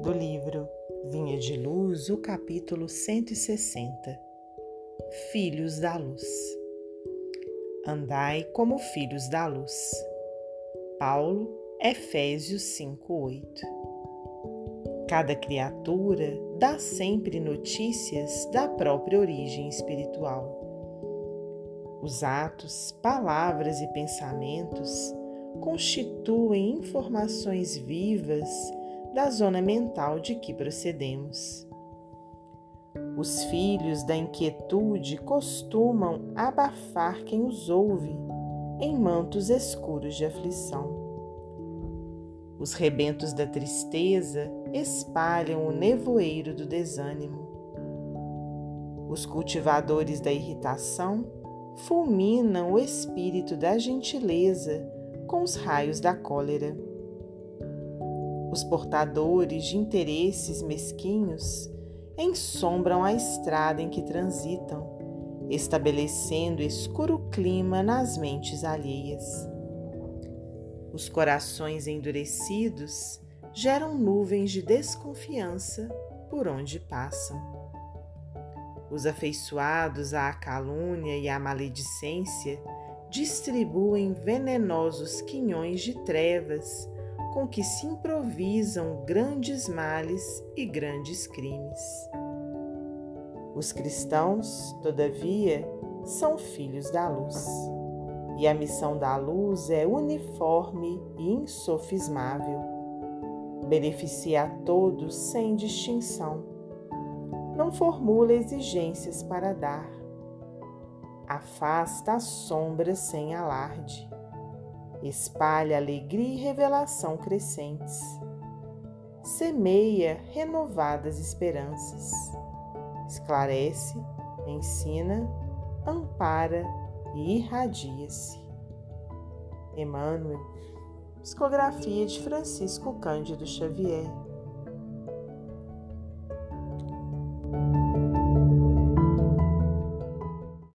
do livro Vinha de Luz, o capítulo 160 Filhos da Luz. Andai como filhos da luz. Paulo, Efésios 5:8. Cada criatura dá sempre notícias da própria origem espiritual. Os atos, palavras e pensamentos constituem informações vivas da zona mental de que procedemos. Os filhos da inquietude costumam abafar quem os ouve em mantos escuros de aflição. Os rebentos da tristeza espalham o nevoeiro do desânimo. Os cultivadores da irritação fulminam o espírito da gentileza com os raios da cólera. Os portadores de interesses mesquinhos ensombram a estrada em que transitam, estabelecendo escuro clima nas mentes alheias. Os corações endurecidos geram nuvens de desconfiança por onde passam. Os afeiçoados à calúnia e à maledicência distribuem venenosos quinhões de trevas com que se improvisam grandes males e grandes crimes. Os cristãos, todavia, são filhos da luz, e a missão da luz é uniforme e insofismável. Beneficia a todos sem distinção. Não formula exigências para dar. Afasta a sombra sem alarde espalha alegria e revelação crescentes, semeia renovadas esperanças, esclarece, ensina, ampara e irradia-se. Emmanuel, psicografia de Francisco Cândido Xavier